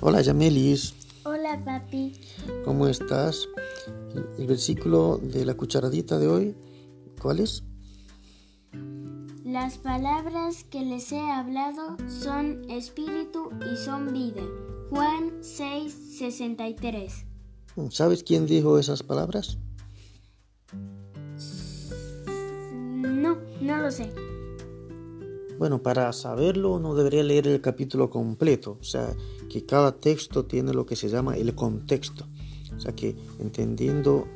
Hola Yamelis, Hola, papi. ¿cómo estás? El versículo de la cucharadita de hoy, ¿cuál es? Las palabras que les he hablado son espíritu y son vida. Juan 6, 63. ¿Sabes quién dijo esas palabras? No, no lo sé. Bueno, para saberlo uno debería leer el capítulo completo, o sea, que cada texto tiene lo que se llama el contexto. O sea, que entendiendo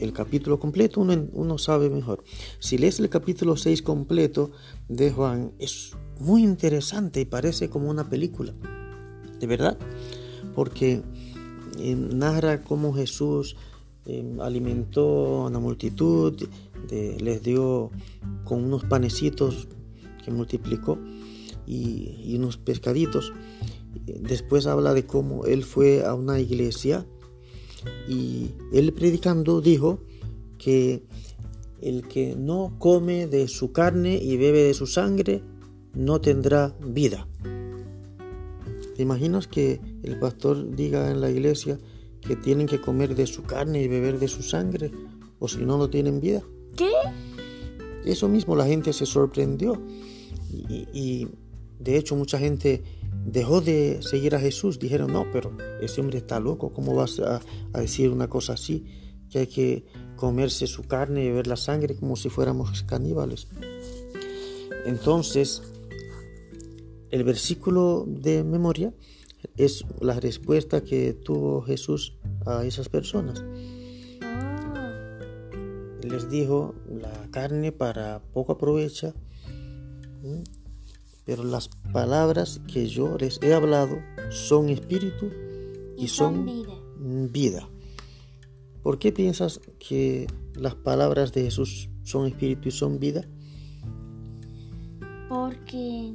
el capítulo completo uno, sabe mejor. Si lees el capítulo 6 completo de Juan, es muy interesante y parece como una película, de verdad, porque eh, narra cómo Jesús eh, alimentó a una multitud, les dio con unos panecitos que multiplicó y, unos pescaditos. Después habla de cómo él fue a una iglesia y él predicando dijo que el que no come de su carne y bebe de su sangre no tendrá vida. ¿Te imaginas que el pastor diga en la iglesia que tienen que comer de su carne y beber de su sangre o si no, no tienen vida? ¿Qué? Eso mismo la gente se sorprendió y, de hecho mucha gente dejó de seguir a Jesús. Dijeron, no, pero ese hombre está loco, ¿cómo vas a, a decir una cosa así? Que hay que comerse su carne y beber la sangre como si fuéramos caníbales. Entonces, el versículo de memoria es la respuesta que tuvo Jesús a esas personas les dijo la carne para poco aprovecha, pero las palabras que yo les he hablado son espíritu y, y son son vida. vida. ¿Por qué piensas que las palabras de Jesús son espíritu y son vida? Porque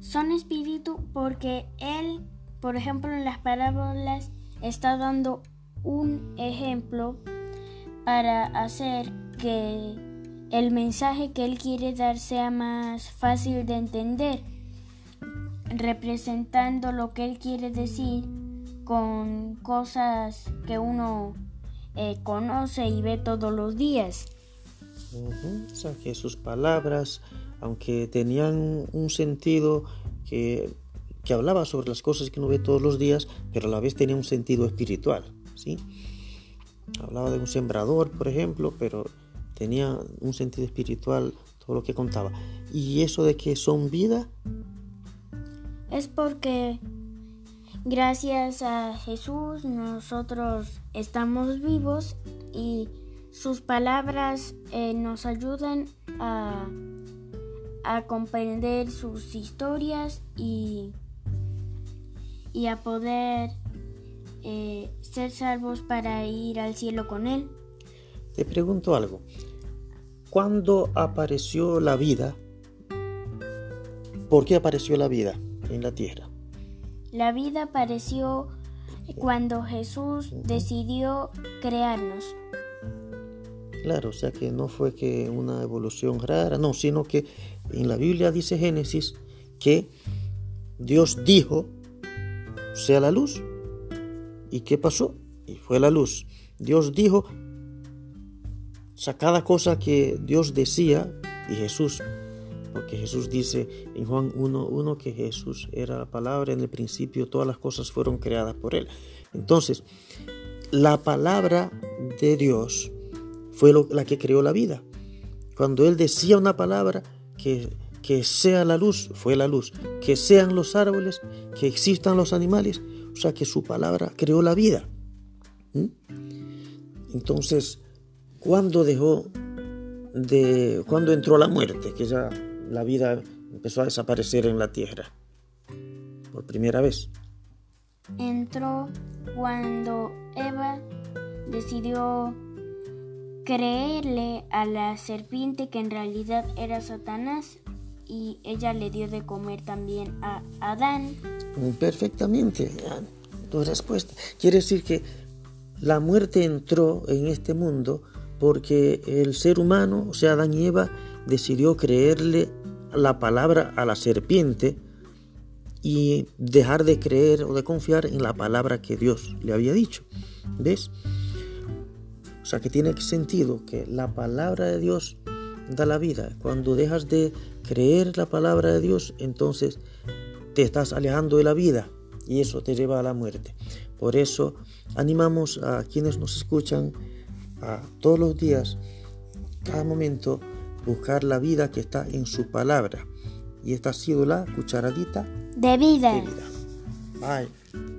son espíritu, porque Él, por ejemplo, en las parábolas está dando un ejemplo para hacer que el mensaje que Él quiere dar sea más fácil de entender, representando lo que Él quiere decir con cosas que uno eh, conoce y ve todos los días. Ujú, O sea, que sus palabras, aunque tenían un sentido que, que hablaba sobre las cosas que uno ve todos los días, pero a la vez tenía un sentido espiritual, ¿sí? Hablaba de un sembrador, por ejemplo, pero tenía un sentido espiritual todo lo que contaba. Y eso de que son vida, Es porque gracias a Jesús nosotros estamos vivos y sus palabras eh, nos ayudan a, a comprender sus historias y, y a poder eh, ser salvos para ir al cielo con Él. te pregunto algo. ¿Cuándo apareció la vida? ¿Por qué apareció la vida en la tierra? La vida apareció cuando Jesús decidió crearnos. Claro, o sea que no fue que una evolución rara, no, sino que en la Biblia dice Génesis que Dios dijo, sea la luz. ¿Y qué pasó? Y fue la luz. Dios dijo, o cada cosa que Dios decía, y Jesús, porque Jesús dice en Juan 1.1 que Jesús era la palabra, en el principio todas las cosas fueron creadas por Él. Entonces, la palabra de Dios fue la que creó la vida. Cuando Él decía una palabra, que, que sea la luz, fue la luz. Que sean los árboles, que existan los animales. O sea que su palabra creó la vida. ¿Mm? Entonces, ¿cuándo dejó de cuando entró la muerte, que ya la vida empezó a desaparecer en la tierra por primera vez. Entró cuando Eva decidió creerle a la serpiente que en realidad era Satanás y ella le dio de comer también a Adán. Perfectamente, tu respuesta. Quiere decir que la muerte entró en este mundo porque el ser humano, o sea, Adán y Eva, decidió creerle la palabra a la serpiente y dejar de creer o de confiar en la palabra que Dios le había dicho. ¿Ves? O sea que tiene sentido que la palabra de Dios da la vida. Cuando dejas de creer la palabra de Dios, entonces te estás alejando de la vida y eso te lleva a la muerte. Por eso animamos a quienes nos escuchan a todos los días, cada momento, buscar la vida que está en su palabra. Y esta ha sido la cucharadita de vida. De vida. Bye.